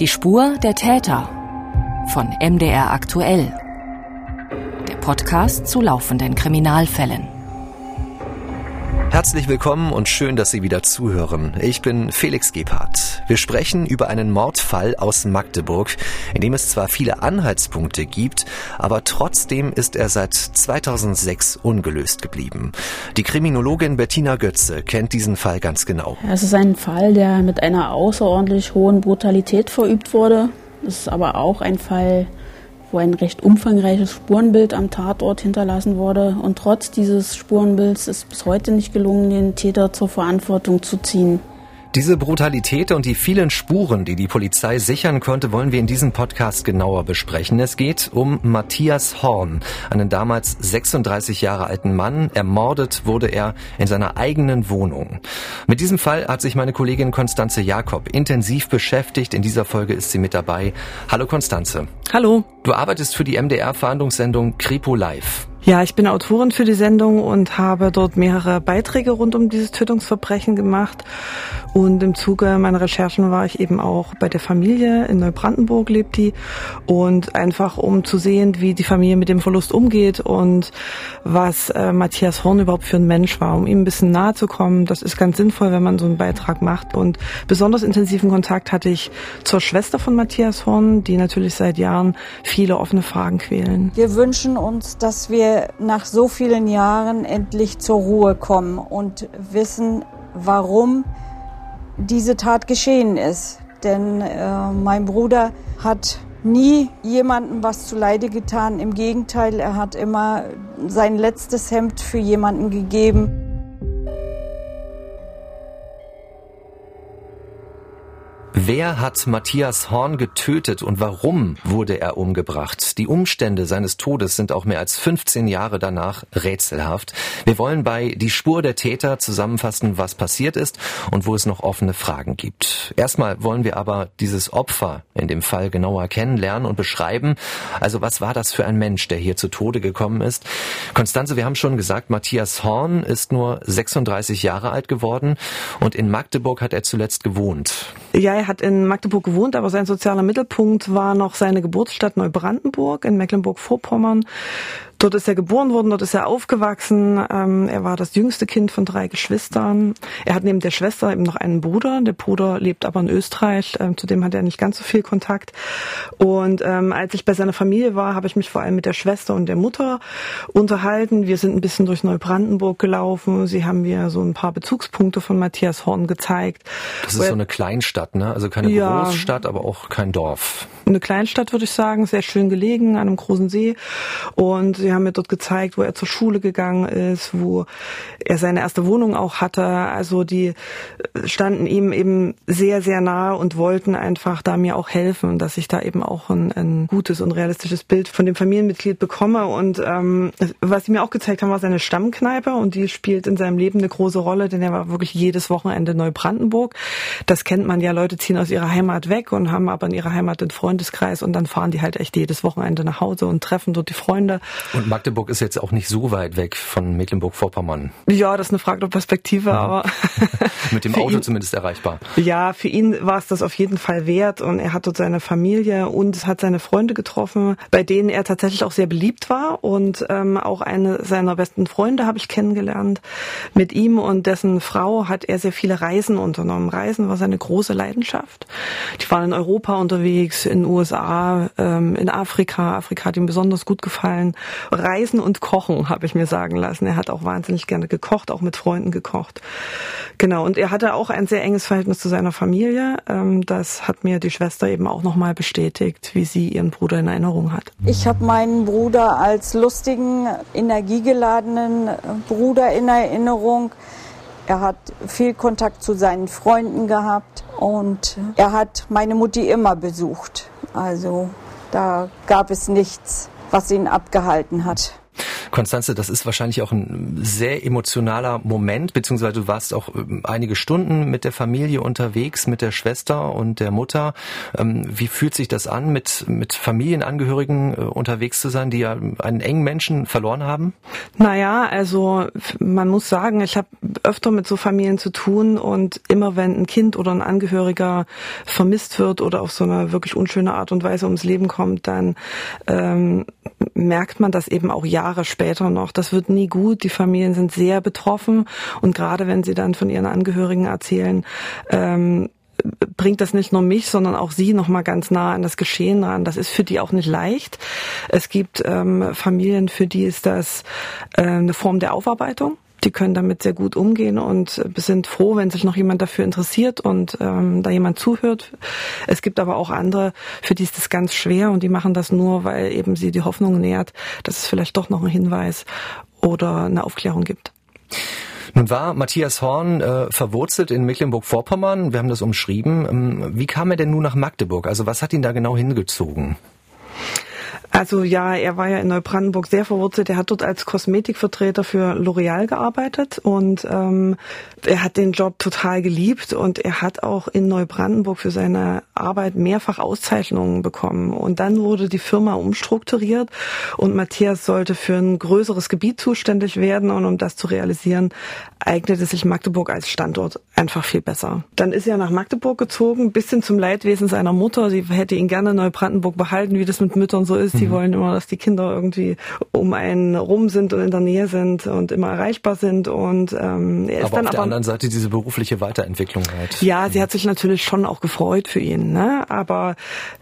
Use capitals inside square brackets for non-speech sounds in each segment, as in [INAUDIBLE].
Die Spur der Täter von MDR aktuell. Der Podcast zu laufenden Kriminalfällen. Herzlich willkommen und schön, dass Sie wieder zuhören. Ich bin Felix Gebhardt. Wir sprechen über einen Mordfall aus Magdeburg, in dem es zwar viele Anhaltspunkte gibt, aber trotzdem ist er seit 2006 ungelöst geblieben. Die Kriminologin Bettina Götze kennt diesen Fall ganz genau. Es ist ein Fall, der mit einer außerordentlich hohen Brutalität verübt wurde. Es ist aber auch ein Fall, wo ein recht umfangreiches Spurenbild am Tatort hinterlassen wurde. Und trotz dieses Spurenbilds ist bis heute nicht gelungen, den Täter zur Verantwortung zu ziehen. Diese Brutalität und die vielen Spuren, die die Polizei sichern konnte, wollen wir in diesem Podcast genauer besprechen. Es geht um Matthias Horn, einen damals 36 Jahre alten Mann. Ermordet wurde er in seiner eigenen Wohnung. Mit diesem Fall hat sich meine Kollegin Konstanze Jakob intensiv beschäftigt. In dieser Folge ist sie mit dabei. Hallo Konstanze. Hallo. Du arbeitest für die MDR-Verhandlungssendung Kripo Live. Ja, ich bin Autorin für die Sendung und habe dort mehrere Beiträge rund um dieses Tötungsverbrechen gemacht. Und im Zuge meiner Recherchen war ich eben auch bei der Familie. In Neubrandenburg lebt die. Und einfach um zu sehen, wie die Familie mit dem Verlust umgeht und was äh, Matthias Horn überhaupt für ein Mensch war, um ihm ein bisschen nahe zu kommen. Das ist ganz sinnvoll, wenn man so einen Beitrag macht. Und besonders intensiven Kontakt hatte ich zur Schwester von Matthias Horn, die natürlich seit Jahren viele offene Fragen quälen. Wir wünschen uns, dass wir nach so vielen Jahren endlich zur Ruhe kommen und wissen, warum diese Tat geschehen ist. Denn äh, mein Bruder hat nie jemandem was zuleide getan. Im Gegenteil, er hat immer sein letztes Hemd für jemanden gegeben. Wer hat Matthias Horn getötet und warum wurde er umgebracht? Die Umstände seines Todes sind auch mehr als 15 Jahre danach rätselhaft. Wir wollen bei Die Spur der Täter zusammenfassen, was passiert ist und wo es noch offene Fragen gibt. Erstmal wollen wir aber dieses Opfer in dem Fall genauer kennenlernen und beschreiben. Also was war das für ein Mensch, der hier zu Tode gekommen ist? Konstanze, wir haben schon gesagt, Matthias Horn ist nur 36 Jahre alt geworden und in Magdeburg hat er zuletzt gewohnt. Ja, er hat in Magdeburg gewohnt, aber sein sozialer Mittelpunkt war noch seine Geburtsstadt Neubrandenburg in Mecklenburg-Vorpommern. Dort ist er geboren worden, dort ist er aufgewachsen. Ähm, er war das jüngste Kind von drei Geschwistern. Er hat neben der Schwester eben noch einen Bruder. Der Bruder lebt aber in Österreich. Ähm, zu dem hat er nicht ganz so viel Kontakt. Und ähm, als ich bei seiner Familie war, habe ich mich vor allem mit der Schwester und der Mutter unterhalten. Wir sind ein bisschen durch Neubrandenburg gelaufen. Sie haben mir so ein paar Bezugspunkte von Matthias Horn gezeigt. Das ist so eine Kleinstadt, ne? Also keine ja, Großstadt, aber auch kein Dorf. Eine Kleinstadt, würde ich sagen, sehr schön gelegen an einem großen See. Und sie haben mir dort gezeigt, wo er zur Schule gegangen ist, wo er seine erste Wohnung auch hatte. Also die standen ihm eben sehr, sehr nahe und wollten einfach da mir auch helfen, dass ich da eben auch ein, ein gutes und realistisches Bild von dem Familienmitglied bekomme. Und ähm, was sie mir auch gezeigt haben, war seine Stammkneipe und die spielt in seinem Leben eine große Rolle, denn er war wirklich jedes Wochenende Neubrandenburg. Das kennt man ja, Leute ziehen aus ihrer Heimat weg und haben aber in ihrer Heimat den Freundeskreis und dann fahren die halt echt jedes Wochenende nach Hause und treffen dort die Freunde. Und Magdeburg ist jetzt auch nicht so weit weg von Mecklenburg-Vorpommern. Ja, das ist eine Frage der Perspektive, ja. aber [LAUGHS] mit dem [LAUGHS] Auto ihn, zumindest erreichbar. Ja, für ihn war es das auf jeden Fall wert und er hat dort seine Familie und hat seine Freunde getroffen, bei denen er tatsächlich auch sehr beliebt war und ähm, auch eine seiner besten Freunde habe ich kennengelernt. Mit ihm und dessen Frau hat er sehr viele Reisen unternommen. Reisen war seine große Leidenschaft. Die waren in Europa unterwegs, in den USA, ähm, in Afrika. Afrika hat ihm besonders gut gefallen. Reisen und Kochen, habe ich mir sagen lassen. Er hat auch wahnsinnig gerne gekocht, auch mit Freunden gekocht. Genau, und er hatte auch ein sehr enges Verhältnis zu seiner Familie. Ähm, das hat mir die Schwester eben auch nochmal bestätigt, wie sie ihren Bruder in Erinnerung hat. Ich habe meinen Bruder als lustigen, energiegeladenen Bruder in Erinnerung. Er hat viel Kontakt zu seinen Freunden gehabt und er hat meine Mutti immer besucht. Also da gab es nichts was ihn abgehalten hat. Konstanze, das ist wahrscheinlich auch ein sehr emotionaler Moment, beziehungsweise du warst auch ähm, einige Stunden mit der Familie unterwegs, mit der Schwester und der Mutter. Ähm, wie fühlt sich das an, mit, mit Familienangehörigen äh, unterwegs zu sein, die ja einen engen Menschen verloren haben? Naja, also man muss sagen, ich habe öfter mit so Familien zu tun und immer wenn ein Kind oder ein Angehöriger vermisst wird oder auf so eine wirklich unschöne Art und Weise ums Leben kommt, dann ähm, merkt man das eben auch Jahre später noch. Das wird nie gut. Die Familien sind sehr betroffen und gerade wenn sie dann von ihren Angehörigen erzählen, ähm, bringt das nicht nur mich, sondern auch sie noch mal ganz nah an das Geschehen ran. Das ist für die auch nicht leicht. Es gibt ähm, Familien, für die ist das äh, eine Form der Aufarbeitung. Die können damit sehr gut umgehen und sind froh, wenn sich noch jemand dafür interessiert und ähm, da jemand zuhört. Es gibt aber auch andere, für die ist das ganz schwer und die machen das nur, weil eben sie die Hoffnung nährt, dass es vielleicht doch noch einen Hinweis oder eine Aufklärung gibt. Nun war Matthias Horn äh, verwurzelt in Mecklenburg-Vorpommern. Wir haben das umschrieben. Ähm, wie kam er denn nun nach Magdeburg? Also was hat ihn da genau hingezogen? Also ja, er war ja in Neubrandenburg sehr verwurzelt. Er hat dort als Kosmetikvertreter für L'Oreal gearbeitet und ähm, er hat den Job total geliebt und er hat auch in Neubrandenburg für seine Arbeit mehrfach Auszeichnungen bekommen. Und dann wurde die Firma umstrukturiert und Matthias sollte für ein größeres Gebiet zuständig werden und um das zu realisieren, eignete sich Magdeburg als Standort einfach viel besser. Dann ist er nach Magdeburg gezogen, bisschen zum Leidwesen seiner Mutter. Sie hätte ihn gerne in Neubrandenburg behalten, wie das mit Müttern so ist. Die mhm. wollen immer, dass die Kinder irgendwie um einen rum sind und in der Nähe sind und immer erreichbar sind. Und ähm, er ist aber dann auf der aber anderen Seite diese berufliche Weiterentwicklung halt. Ja, sie hat sich natürlich schon auch gefreut für ihn, ne? Aber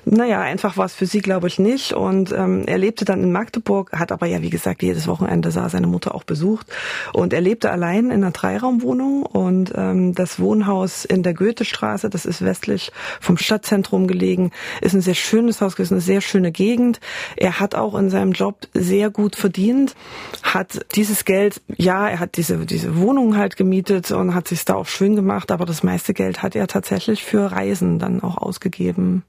naja, einfach war es für sie, glaube ich, nicht. Und ähm, er lebte dann in Magdeburg, hat aber ja, wie gesagt, jedes Wochenende sah seine Mutter auch besucht. Und er lebte allein in einer Dreiraumwohnung und ähm, das Wohnhaus in der Goethestraße, das ist westlich vom Stadtzentrum gelegen, ist ein sehr schönes Haus, ist eine sehr schöne Gegend. Er hat auch in seinem Job sehr gut verdient, hat dieses Geld, ja, er hat diese, diese Wohnung halt gemietet und hat sich da auch schön gemacht, aber das meiste Geld hat er tatsächlich für Reisen dann auch ausgegeben.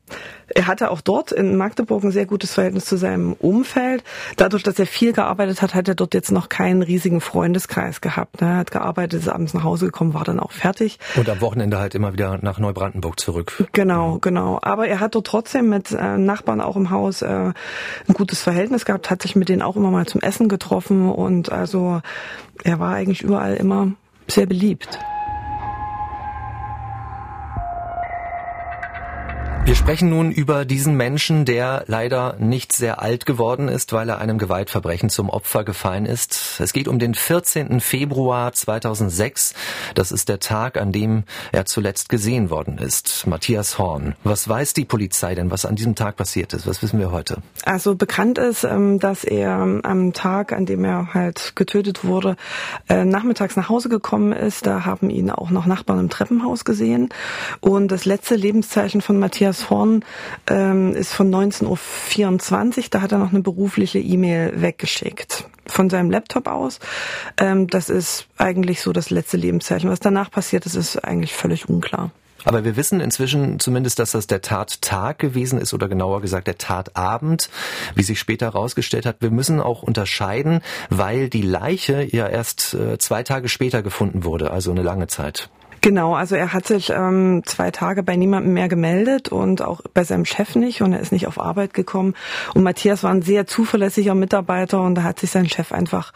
Er hatte auch dort in Magdeburg ein sehr gutes Verhältnis zu seinem Umfeld. Dadurch, dass er viel gearbeitet hat, hat er dort jetzt noch keinen riesigen Freundeskreis gehabt. Er hat gearbeitet, ist abends nach Hause gekommen, war dann auch fertig. Und am Wochenende halt immer wieder nach Neubrandenburg zurück. Genau, genau. Aber er hat dort trotzdem mit äh, Nachbarn auch im Haus äh, ein gutes Verhältnis gehabt, hat sich mit denen auch immer mal zum Essen getroffen und also er war eigentlich überall immer sehr beliebt. Wir sprechen nun über diesen Menschen, der leider nicht sehr alt geworden ist, weil er einem Gewaltverbrechen zum Opfer gefallen ist. Es geht um den 14. Februar 2006. Das ist der Tag, an dem er zuletzt gesehen worden ist. Matthias Horn. Was weiß die Polizei denn, was an diesem Tag passiert ist? Was wissen wir heute? Also bekannt ist, ähm, dass er am Tag, an dem er halt getötet wurde, äh, nachmittags nach Hause gekommen ist. Da haben ihn auch noch Nachbarn im Treppenhaus gesehen. Und das letzte Lebenszeichen von Matthias Matthias Horn ähm, ist von 19.24 Uhr. Da hat er noch eine berufliche E-Mail weggeschickt von seinem Laptop aus. Ähm, das ist eigentlich so das letzte Lebenszeichen. Was danach passiert ist, ist eigentlich völlig unklar. Aber wir wissen inzwischen zumindest, dass das der Tattag gewesen ist oder genauer gesagt der Tatabend, wie sich später herausgestellt hat. Wir müssen auch unterscheiden, weil die Leiche ja erst äh, zwei Tage später gefunden wurde, also eine lange Zeit. Genau, also er hat sich ähm, zwei Tage bei niemandem mehr gemeldet und auch bei seinem Chef nicht und er ist nicht auf Arbeit gekommen. Und Matthias war ein sehr zuverlässiger Mitarbeiter und da hat sich sein Chef einfach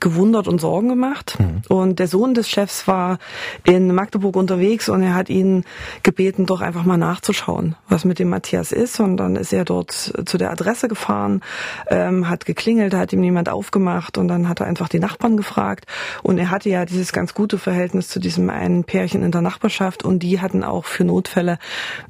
gewundert und Sorgen gemacht. Mhm. Und der Sohn des Chefs war in Magdeburg unterwegs und er hat ihn gebeten, doch einfach mal nachzuschauen, was mit dem Matthias ist. Und dann ist er dort zu der Adresse gefahren, ähm, hat geklingelt, hat ihm niemand aufgemacht und dann hat er einfach die Nachbarn gefragt. Und er hatte ja dieses ganz gute Verhältnis zu diesem einen Pärchen Pärchen in der Nachbarschaft und die hatten auch für Notfälle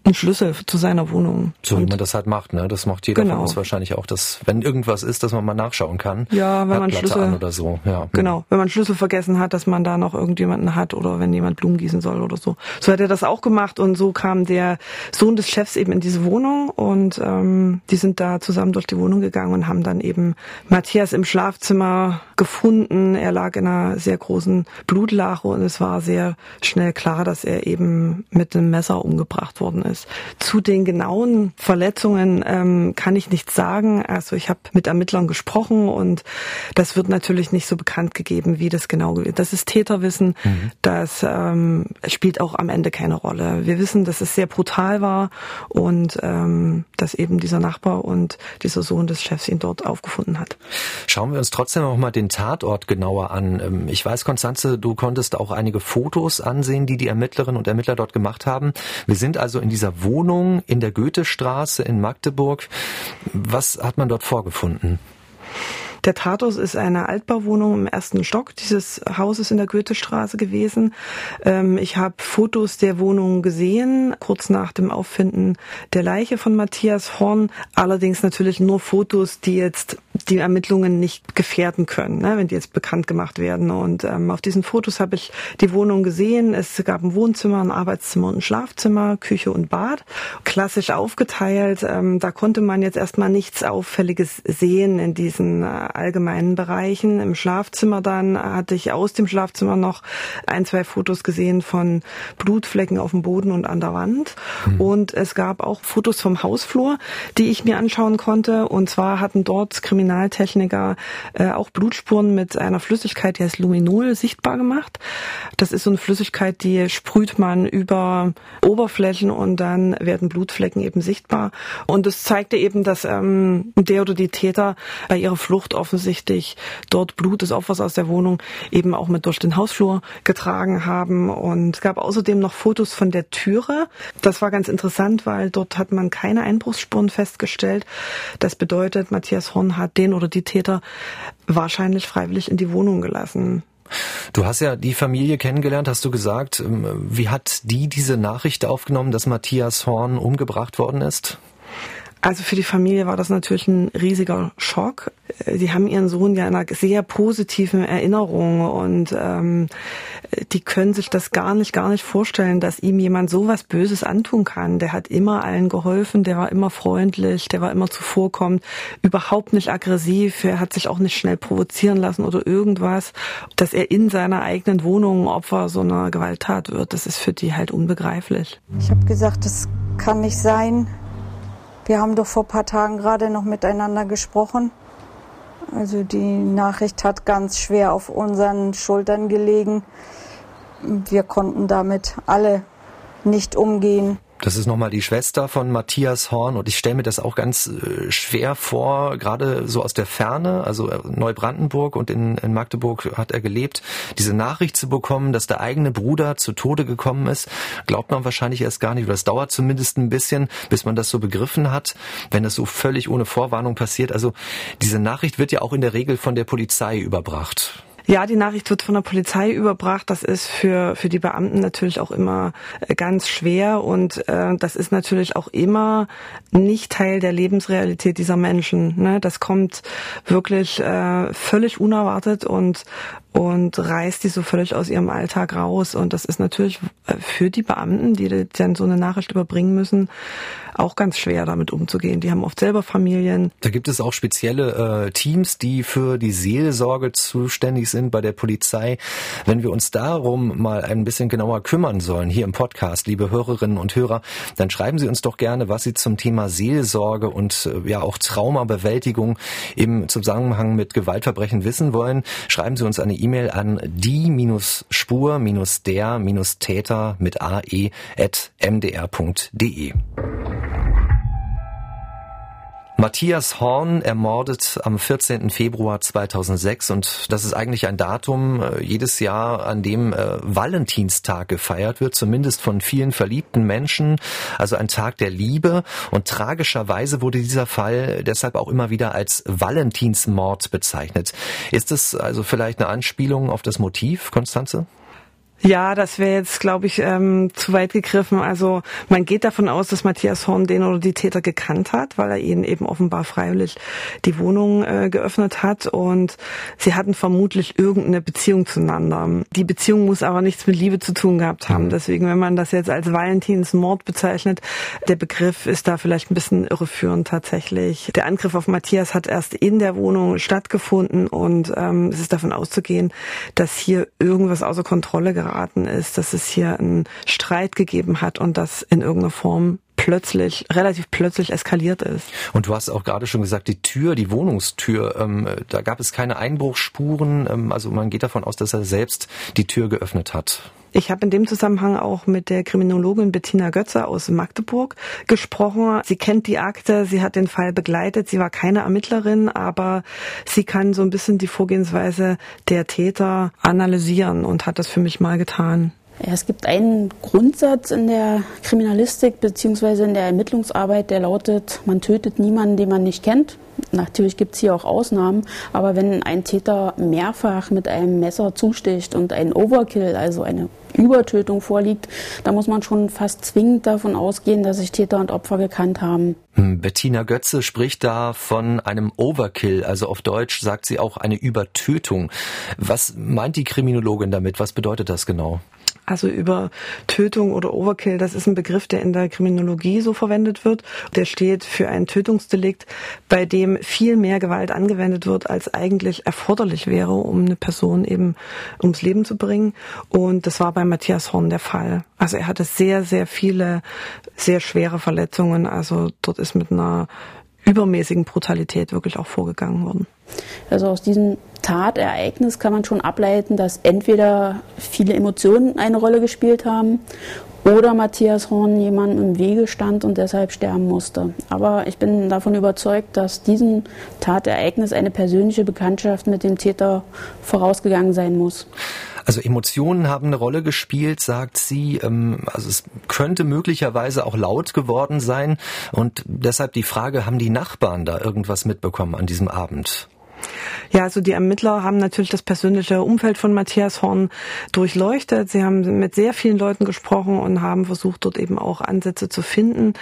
einen Schlüssel zu seiner Wohnung. So und wie man das halt macht, ne? Das macht jeder genau. von uns wahrscheinlich auch, dass wenn irgendwas ist, dass man mal nachschauen kann. Ja, wenn man Schlüssel oder so. Ja. Genau, wenn man Schlüssel vergessen hat, dass man da noch irgendjemanden hat oder wenn jemand Blumen gießen soll oder so. So hat er das auch gemacht und so kam der Sohn des Chefs eben in diese Wohnung und ähm, die sind da zusammen durch die Wohnung gegangen und haben dann eben Matthias im Schlafzimmer gefunden. Er lag in einer sehr großen Blutlache und es war sehr schnell schnell klar, dass er eben mit einem Messer umgebracht worden ist. Zu den genauen Verletzungen ähm, kann ich nichts sagen. Also ich habe mit Ermittlern gesprochen und das wird natürlich nicht so bekannt gegeben, wie das genau Das ist Täterwissen. Mhm. Das ähm, spielt auch am Ende keine Rolle. Wir wissen, dass es sehr brutal war und ähm, dass eben dieser Nachbar und dieser Sohn des Chefs ihn dort aufgefunden hat. Schauen wir uns trotzdem noch mal den Tatort genauer an. Ähm, ich weiß, Konstanze, du konntest auch einige Fotos ansehen, die die Ermittlerinnen und Ermittler dort gemacht haben. Wir sind also in dieser Wohnung in der Goethestraße in Magdeburg. Was hat man dort vorgefunden? Der Tatort ist eine Altbauwohnung im ersten Stock dieses Hauses in der Goethestraße gewesen. Ähm, ich habe Fotos der Wohnung gesehen, kurz nach dem Auffinden der Leiche von Matthias Horn. Allerdings natürlich nur Fotos, die jetzt die Ermittlungen nicht gefährden können, ne, wenn die jetzt bekannt gemacht werden. Und ähm, auf diesen Fotos habe ich die Wohnung gesehen. Es gab ein Wohnzimmer, ein Arbeitszimmer und ein Schlafzimmer, Küche und Bad. Klassisch aufgeteilt. Ähm, da konnte man jetzt erstmal nichts Auffälliges sehen in diesen äh, allgemeinen Bereichen. Im Schlafzimmer dann hatte ich aus dem Schlafzimmer noch ein, zwei Fotos gesehen von Blutflecken auf dem Boden und an der Wand. Mhm. Und es gab auch Fotos vom Hausflur, die ich mir anschauen konnte. Und zwar hatten dort Kriminaltechniker äh, auch Blutspuren mit einer Flüssigkeit, die heißt Luminol, sichtbar gemacht. Das ist so eine Flüssigkeit, die sprüht man über Oberflächen und dann werden Blutflecken eben sichtbar. Und es zeigte eben, dass ähm, der oder die Täter bei ihrer Flucht offensichtlich dort Blut des Opfers aus der Wohnung eben auch mit durch den Hausflur getragen haben. Und es gab außerdem noch Fotos von der Türe. Das war ganz interessant, weil dort hat man keine Einbruchsspuren festgestellt. Das bedeutet, Matthias Horn hat den oder die Täter wahrscheinlich freiwillig in die Wohnung gelassen. Du hast ja die Familie kennengelernt, hast du gesagt. Ähm, wie hat die diese Nachricht aufgenommen, dass Matthias Horn umgebracht worden ist? Also für die Familie war das natürlich ein riesiger Schock. Sie haben ihren Sohn ja in einer sehr positiven Erinnerung und ähm, die können sich das gar nicht, gar nicht vorstellen, dass ihm jemand so was Böses antun kann. Der hat immer allen geholfen, der war immer freundlich, der war immer zuvorkommend, überhaupt nicht aggressiv, er hat sich auch nicht schnell provozieren lassen oder irgendwas. Dass er in seiner eigenen Wohnung Opfer so einer Gewalttat wird, das ist für die halt unbegreiflich. Ich habe gesagt, das kann nicht sein wir haben doch vor ein paar Tagen gerade noch miteinander gesprochen. Also die Nachricht hat ganz schwer auf unseren Schultern gelegen. Wir konnten damit alle nicht umgehen. Das ist nochmal die Schwester von Matthias Horn und ich stelle mir das auch ganz äh, schwer vor, gerade so aus der Ferne, also äh, Neubrandenburg und in, in Magdeburg hat er gelebt, diese Nachricht zu bekommen, dass der eigene Bruder zu Tode gekommen ist, glaubt man wahrscheinlich erst gar nicht, oder es dauert zumindest ein bisschen, bis man das so begriffen hat, wenn das so völlig ohne Vorwarnung passiert. Also diese Nachricht wird ja auch in der Regel von der Polizei überbracht. Ja, die Nachricht wird von der Polizei überbracht. Das ist für, für die Beamten natürlich auch immer äh, ganz schwer und äh, das ist natürlich auch immer nicht Teil der Lebensrealität dieser Menschen. Ne? Das kommt wirklich äh, völlig unerwartet und und reißt die so völlig aus ihrem Alltag raus. Und das ist natürlich äh, für die Beamten, die dann so eine Nachricht überbringen müssen, auch ganz schwer damit umzugehen. Die haben oft selber Familien. Da gibt es auch spezielle äh, Teams, die für die Seelsorge zuständig sind bei der Polizei. Wenn wir uns darum mal ein bisschen genauer kümmern sollen, hier im Podcast, liebe Hörerinnen und Hörer, dann schreiben Sie uns doch gerne, was Sie zum Thema Seelsorge und äh, ja auch Traumabewältigung im Zusammenhang mit Gewaltverbrechen wissen wollen. Schreiben Sie uns eine E-Mail an die-spur-der-täter mit ae at mdr.de. Matthias Horn ermordet am 14. Februar 2006 und das ist eigentlich ein Datum äh, jedes Jahr, an dem äh, Valentinstag gefeiert wird, zumindest von vielen verliebten Menschen, also ein Tag der Liebe und tragischerweise wurde dieser Fall deshalb auch immer wieder als Valentinsmord bezeichnet. Ist es also vielleicht eine Anspielung auf das Motiv, Konstanze? Ja, das wäre jetzt, glaube ich, ähm, zu weit gegriffen. Also man geht davon aus, dass Matthias Horn den oder die Täter gekannt hat, weil er ihnen eben offenbar freiwillig die Wohnung äh, geöffnet hat und sie hatten vermutlich irgendeine Beziehung zueinander. Die Beziehung muss aber nichts mit Liebe zu tun gehabt haben. Mhm. Deswegen, wenn man das jetzt als Valentinsmord bezeichnet, der Begriff ist da vielleicht ein bisschen irreführend tatsächlich. Der Angriff auf Matthias hat erst in der Wohnung stattgefunden und ähm, es ist davon auszugehen, dass hier irgendwas außer Kontrolle geraten geraten ist, dass es hier einen Streit gegeben hat und das in irgendeiner Form plötzlich, relativ plötzlich eskaliert ist. Und du hast auch gerade schon gesagt, die Tür, die Wohnungstür, ähm, da gab es keine Einbruchsspuren. Ähm, also man geht davon aus, dass er selbst die Tür geöffnet hat. Ich habe in dem Zusammenhang auch mit der Kriminologin Bettina Götze aus Magdeburg gesprochen. Sie kennt die Akte, sie hat den Fall begleitet. Sie war keine Ermittlerin, aber sie kann so ein bisschen die Vorgehensweise der Täter analysieren und hat das für mich mal getan. Ja, es gibt einen Grundsatz in der Kriminalistik bzw. in der Ermittlungsarbeit, der lautet, man tötet niemanden, den man nicht kennt. Natürlich gibt es hier auch Ausnahmen, aber wenn ein Täter mehrfach mit einem Messer zusticht und ein Overkill, also eine Übertötung vorliegt, da muss man schon fast zwingend davon ausgehen, dass sich Täter und Opfer gekannt haben. Hm, Bettina Götze spricht da von einem Overkill, also auf Deutsch sagt sie auch eine Übertötung. Was meint die Kriminologin damit? Was bedeutet das genau? Also über Tötung oder Overkill, das ist ein Begriff, der in der Kriminologie so verwendet wird. Der steht für ein Tötungsdelikt, bei dem viel mehr Gewalt angewendet wird, als eigentlich erforderlich wäre, um eine Person eben ums Leben zu bringen. Und das war bei Matthias Horn der Fall. Also er hatte sehr, sehr viele, sehr schwere Verletzungen. Also dort ist mit einer übermäßigen Brutalität wirklich auch vorgegangen worden. Also aus diesem Tatereignis kann man schon ableiten, dass entweder viele Emotionen eine Rolle gespielt haben oder Matthias Horn jemandem im Wege stand und deshalb sterben musste. Aber ich bin davon überzeugt, dass diesem Tatereignis eine persönliche Bekanntschaft mit dem Täter vorausgegangen sein muss. Also Emotionen haben eine Rolle gespielt, sagt sie. Ähm, also es könnte möglicherweise auch laut geworden sein. Und deshalb die Frage, haben die Nachbarn da irgendwas mitbekommen an diesem Abend? Ja, also die Ermittler haben natürlich das persönliche Umfeld von Matthias Horn durchleuchtet. Sie haben mit sehr vielen Leuten gesprochen und haben versucht, dort eben auch Ansätze zu finden.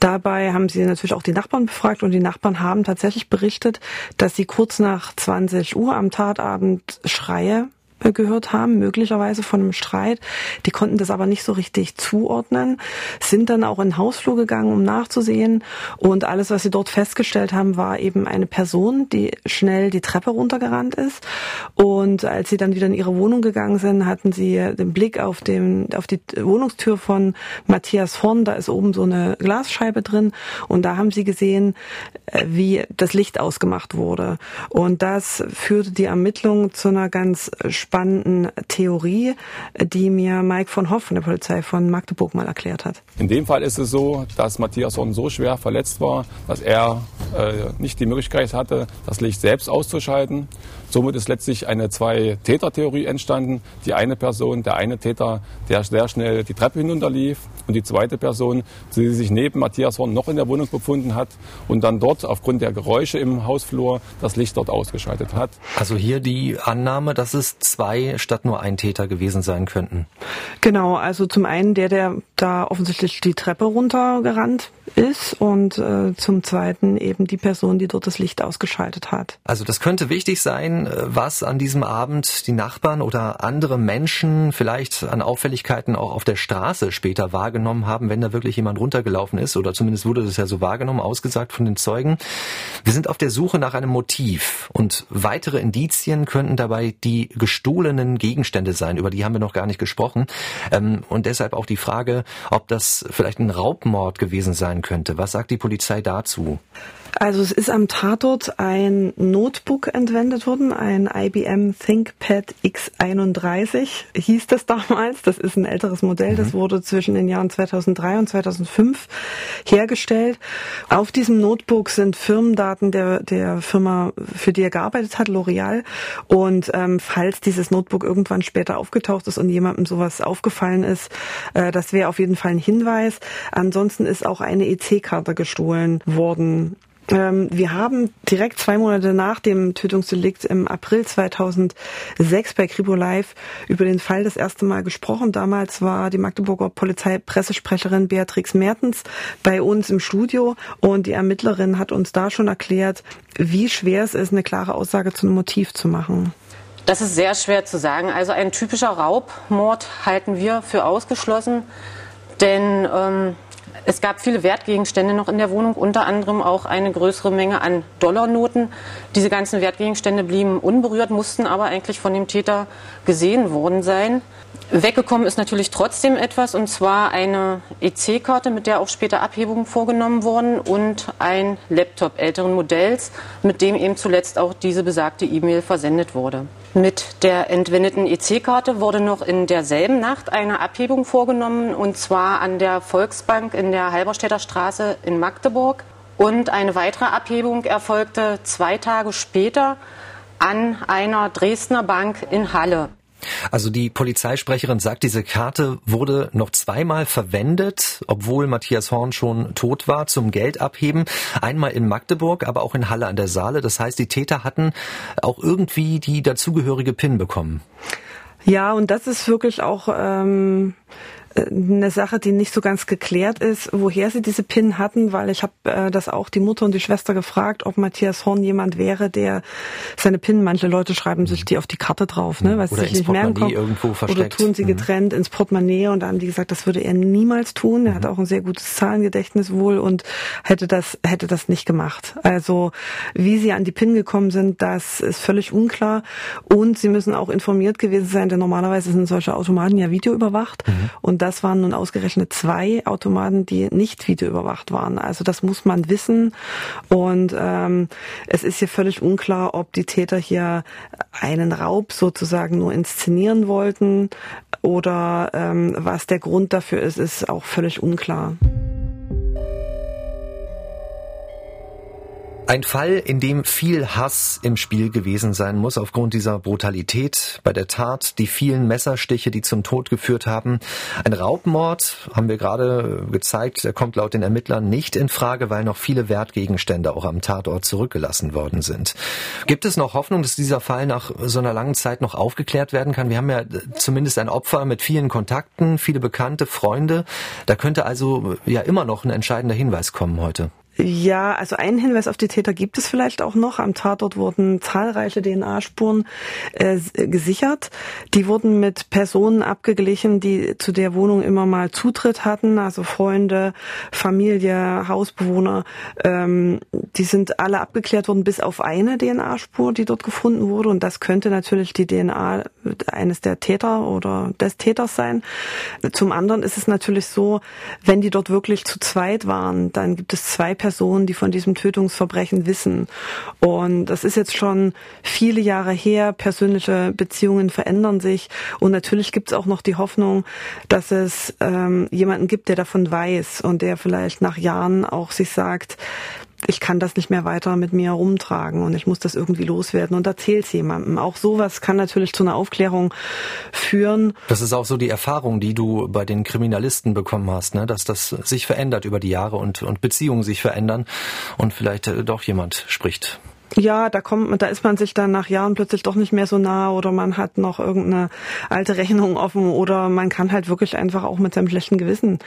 Dabei haben sie natürlich auch die Nachbarn befragt und die Nachbarn haben tatsächlich berichtet, dass sie kurz nach 20 Uhr am Tatabend Schreie gehört haben, möglicherweise von einem Streit. Die konnten das aber nicht so richtig zuordnen, sind dann auch in den Hausflur gegangen, um nachzusehen. Und alles, was sie dort festgestellt haben, war eben eine Person, die schnell die Treppe runtergerannt ist. Und als sie dann wieder in ihre Wohnung gegangen sind, hatten sie den Blick auf, dem, auf die Wohnungstür von Matthias Horn. Da ist oben so eine Glasscheibe drin. Und da haben sie gesehen, äh, wie das Licht ausgemacht wurde. Und das führte die Ermittlung zu einer ganz spannenden Theorie, die mir Mike von Hoff von der Polizei von Magdeburg mal erklärt hat. In dem Fall ist es so, dass Matthias Horn so schwer verletzt war, dass er äh, nicht die Möglichkeit hatte, das Licht selbst auszuschalten. Somit ist letztlich eine Zwei-Täter-Theorie entstanden. Die eine Person, der eine Täter, der sehr schnell die Treppe hinunterlief und die zweite Person, die sich neben Matthias Horn noch in der Wohnung befunden hat und dann dort aufgrund der Geräusche im Hausflur das Licht dort ausgeschaltet hat. Also hier die Annahme, dass es zwei statt nur ein Täter gewesen sein könnten. Genau, also zum einen der, der da offensichtlich die Treppe runtergerannt ist und äh, zum zweiten eben die Person, die dort das Licht ausgeschaltet hat. Also das könnte wichtig sein, äh, was an diesem Abend die Nachbarn oder andere Menschen vielleicht an Auffälligkeiten auch auf der Straße später wahrgenommen haben, wenn da wirklich jemand runtergelaufen ist oder zumindest wurde das ja so wahrgenommen, ausgesagt von den Zeugen. Wir sind auf der Suche nach einem Motiv und weitere Indizien könnten dabei die gestohlenen Gegenstände sein, über die haben wir noch gar nicht gesprochen ähm, und deshalb auch die Frage, ob das vielleicht ein Raubmord gewesen sein könnte. Was sagt die Polizei dazu? Also es ist am Tatort ein Notebook entwendet worden, ein IBM ThinkPad X31 hieß das damals. Das ist ein älteres Modell, mhm. das wurde zwischen den Jahren 2003 und 2005 hergestellt. Auf diesem Notebook sind Firmendaten der, der Firma, für die er gearbeitet hat, L'Oreal. Und ähm, falls dieses Notebook irgendwann später aufgetaucht ist und jemandem sowas aufgefallen ist, äh, das wäre auf jeden Fall ein Hinweis. Ansonsten ist auch eine EC-Karte gestohlen worden wir haben direkt zwei Monate nach dem Tötungsdelikt im April 2006 bei Kribo Live über den Fall das erste Mal gesprochen. Damals war die Magdeburger Polizeipressesprecherin Beatrix Mertens bei uns im Studio und die Ermittlerin hat uns da schon erklärt, wie schwer es ist, eine klare Aussage zu einem Motiv zu machen. Das ist sehr schwer zu sagen. Also ein typischer Raubmord halten wir für ausgeschlossen, denn ähm, Es gab viele Wertgegenstände noch in der Wohnung, unter anderem auch eine größere Menge an Dollarnoten. Diese ganzen Wertgegenstände blieben unberührt, mussten aber eigentlich von dem Täter gesehen worden sein. Weggekommen ist natürlich trotzdem etwas, und zwar eine EC-Karte, mit der auch später Abhebungen vorgenommen wurden, und ein Laptop älteren Modells, mit dem eben zuletzt auch diese besagte E-Mail versendet wurde. Mit der entwendeten EC-Karte wurde noch in derselben Nacht eine Abhebung vorgenommen, und zwar an der Volksbank in der Halberstädter Straße in Magdeburg. Und eine weitere Abhebung erfolgte zwei Tage später an einer Dresdner Bank in Halle. Also die Polizeisprecherin sagt, diese Karte wurde noch zweimal verwendet, obwohl Matthias Horn schon tot war, zum Geld abheben. Einmal in Magdeburg, aber auch in Halle an der Saale. Das heißt, die Täter hatten auch irgendwie die dazugehörige PIN bekommen. Ja, und das ist wirklich auch ähm, eine Sache, die nicht so ganz geklärt ist, woher sie diese PIN hatten, weil ich habe äh, das auch die Mutter und die Schwester gefragt, ob Matthias Horn jemand wäre, der seine PIN, manche Leute schreiben sich die auf die Karte drauf, ne, weil sie sich nicht merken können. Irgendwo versteckt. Oder tun sie mhm. getrennt mhm. ins Portemonnaie und da haben die gesagt, das würde er niemals tun. Er mhm. hat auch ein sehr gutes Zahlengedächtnis wohl und hätte das, hätte das nicht gemacht. Also wie sie an die PIN gekommen sind, das ist völlig unklar. Und sie müssen auch informiert gewesen sein, denn normalerweise sind solche Automaten ja videoüberwacht. Mhm. Und das waren nun ausgerechnet zwei Automaten, die nicht videoüberwacht waren. Also das muss man wissen. Und ähm, es ist hier völlig unklar, ob die Täter hier einen Raub sozusagen nur inszenieren wollten oder ähm, was der Grund dafür ist, ist auch völlig unklar. Ein Fall, in dem viel Hass im Spiel gewesen sein muss aufgrund dieser Brutalität bei der Tat, die vielen Messerstiche, die zum Tod geführt haben. Ein Raubmord, haben wir gerade gezeigt, der kommt laut den Ermittlern nicht in Frage, weil noch viele Wertgegenstände auch am Tatort zurückgelassen worden sind. Gibt es noch Hoffnung, dass dieser Fall nach so einer langen Zeit noch aufgeklärt werden kann? Wir haben ja zumindest ein Opfer mit vielen Kontakten, viele Bekannte, Freunde. Da könnte also ja immer noch ein entscheidender Hinweis kommen heute. Ja, also einen Hinweis auf die Täter gibt es vielleicht auch noch. Am Tatort wurden zahlreiche DNA-Spuren äh, gesichert. Die wurden mit Personen abgeglichen, die zu der Wohnung immer mal Zutritt hatten, also Freunde, Familie, Hausbewohner. Ähm, die sind alle abgeklärt worden, bis auf eine DNA-Spur, die dort gefunden wurde. Und das könnte natürlich die DNA eines der Täter oder des Täters sein. Zum anderen ist es natürlich so, wenn die dort wirklich zu zweit waren, dann gibt es zwei Personen, die von diesem Tötungsverbrechen wissen. Und das ist jetzt schon viele Jahre her. Persönliche Beziehungen verändern sich. Und natürlich gibt es auch noch die Hoffnung, dass es ähm, jemanden gibt, der davon weiß und der vielleicht nach Jahren auch sich sagt, ich kann das nicht mehr weiter mit mir rumtragen und ich muss das irgendwie loswerden und erzähl's jemandem. Auch sowas kann natürlich zu einer Aufklärung führen. Das ist auch so die Erfahrung, die du bei den Kriminalisten bekommen hast, ne? dass das sich verändert über die Jahre und, und Beziehungen sich verändern und vielleicht äh, doch jemand spricht ja, da kommt, da ist man sich dann nach Jahren plötzlich doch nicht mehr so nah oder man hat noch irgendeine alte Rechnung offen oder man kann halt wirklich einfach auch mit seinem schlechten Gewissen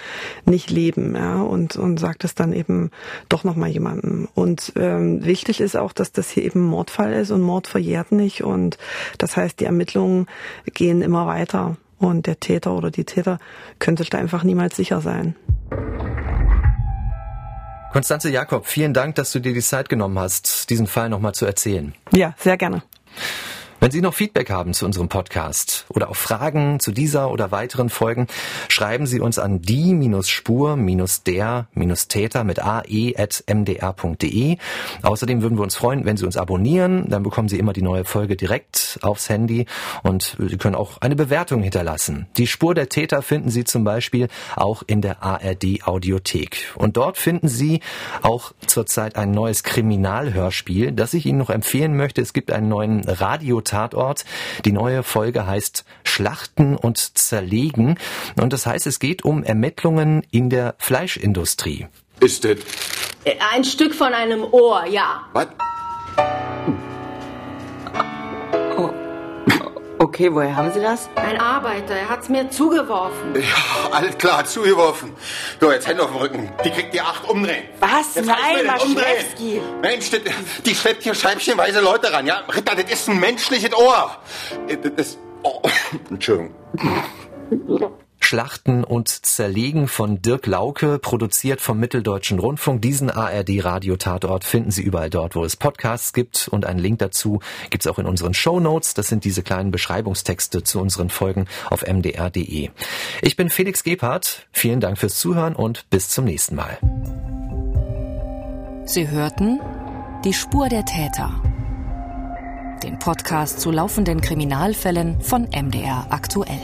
nicht leben, ja, und, und sagt es dann eben doch nochmal jemandem. Und ähm, wichtig ist auch, dass das hier eben Mordfall ist und Mord verjährt nicht und das heißt, die Ermittlungen gehen immer weiter und der Täter oder die Täter können sich da einfach niemals sicher sein. Konstanze Jakob, vielen Dank, dass du dir die Zeit genommen hast, diesen Fall nochmal zu erzählen. Ja, sehr gerne. Wenn Sie noch Feedback haben zu unserem Podcast oder auch Fragen zu dieser oder weiteren Folgen, schreiben Sie uns an die-spur-der-täter mit ae.mdr.de. Außerdem würden wir uns freuen, wenn Sie uns abonnieren. Dann bekommen Sie immer die neue Folge direkt aufs Handy und Sie können auch eine Bewertung hinterlassen. Die Spur der Täter finden Sie zum Beispiel auch in der ARD Audiothek. Und dort finden Sie auch zurzeit ein neues Kriminalhörspiel, das ich Ihnen noch empfehlen möchte. Es gibt einen neuen Radio Tatort. Die neue Folge heißt Schlachten und Zerlegen. Und das heißt, es geht um Ermittlungen in der Fleischindustrie. Ist das? Ein Stück von einem Ohr, ja. Was? Okay, woher haben Sie das? Ein Arbeiter, er hat's mir zugeworfen. Ja, alles klar, zugeworfen. So, jetzt Hände auf dem Rücken. Die kriegt ihr acht umdrehen. Was? Jetzt Nein, Maschewski. Mensch, die, die schleppt hier scheibchenweise Leute ran, ja? Ritter, das ist ein menschliches Ohr. Das, ist... oh, [LAUGHS] Entschuldigung. Schlachten und Zerlegen von Dirk Lauke, produziert vom Mitteldeutschen Rundfunk. Diesen ARD-Radio-Tatort finden Sie überall dort, wo es Podcasts gibt. Und einen Link dazu gibt es auch in unseren Show Notes. Das sind diese kleinen Beschreibungstexte zu unseren Folgen auf mdr.de. Ich bin Felix Gebhardt. Vielen Dank fürs Zuhören und bis zum nächsten Mal. Sie hörten Die Spur der Täter. Den Podcast zu laufenden Kriminalfällen von MDR aktuell.